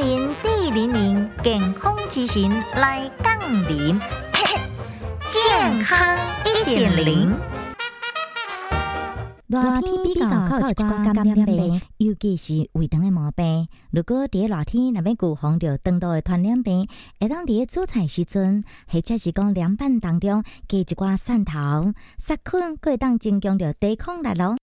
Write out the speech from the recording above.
零地零零健康之行来杠铃，健康一点零。热天比较靠一寡感染病，尤其是胃肠的毛病。如果伫热天那边预防着肠道的传染病，会当伫做菜时阵，或者是讲凉拌当中加一寡蒜头、杀菌，可以当增强着抵抗力咯。